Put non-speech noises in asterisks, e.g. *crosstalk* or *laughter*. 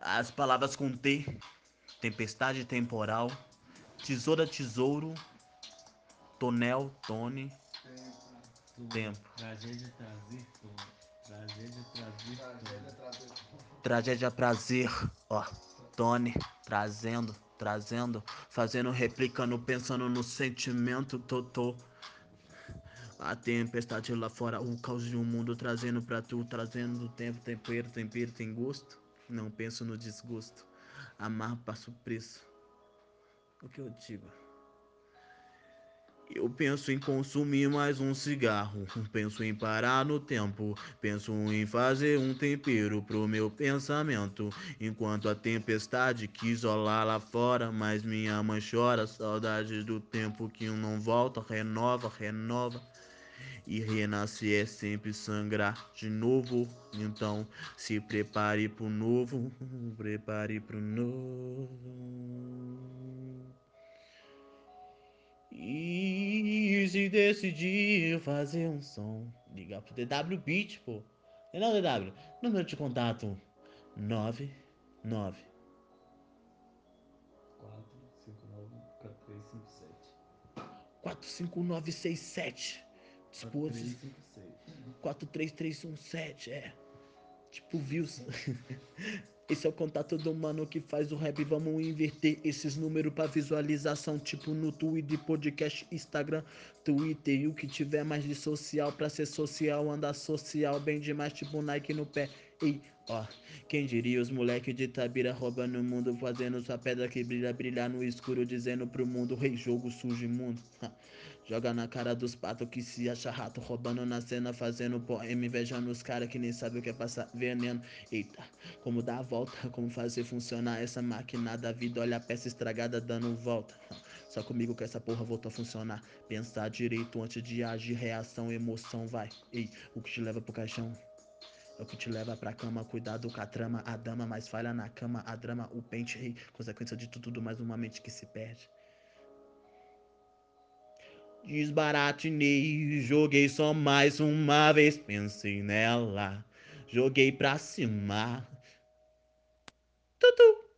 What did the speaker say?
As palavras com T, tempestade temporal, tesoura, tesouro, tonel, tone, tempo. Tragédia trazer tom. Tragédia trazer tom. Tragédia prazer, ó, Tony, trazendo, trazendo, fazendo, replicando, pensando no sentimento, tô, tô. A tempestade lá fora, o caos de um mundo trazendo pra tu, trazendo tempo, tempero, tempero, tem gosto. Não penso no desgosto. Amar passo preço. O que eu digo? Eu penso em consumir mais um cigarro. Penso em parar no tempo. Penso em fazer um tempero pro meu pensamento. Enquanto a tempestade quis rolar lá fora, mas minha mãe chora. Saudade do tempo que não volta. Renova, renova. E renascer é sempre sangrar de novo. Então se prepare pro novo. Prepare pro novo. E se decidir fazer um som, ligar pro DW Beat, pô. Não, DW, número de contato 99 45967. Disposto. 43317, é. Tipo views. *laughs* Esse é o contato do mano que faz o rap. Vamos inverter esses números pra visualização. Tipo no Twitter, podcast, Instagram, Twitter. E o que tiver mais de social pra ser social, anda social. Bem demais, tipo Nike no pé. Ei, ó. Quem diria os moleque de Tabira roubando o mundo, fazendo sua pedra que brilha, brilhar no escuro, dizendo pro mundo, rei, jogo sujo imundo. Joga na cara dos patos que se acha rato, roubando na cena, fazendo poema, invejando os cara que nem sabe o que é passar veneno. Eita, como dar a volta, como fazer funcionar essa máquina da vida, olha a peça estragada dando volta. Só comigo que essa porra voltou a funcionar. Pensar direito antes de agir, reação, emoção, vai. Ei, o que te leva pro caixão? É o que te leva pra cama, cuidado com a trama, a dama mais falha na cama, a drama, o pente, rei, consequência de tudo, mais uma mente que se perde. Desbaratinei, joguei só mais uma vez, pensei nela, joguei pra cima. Tutu.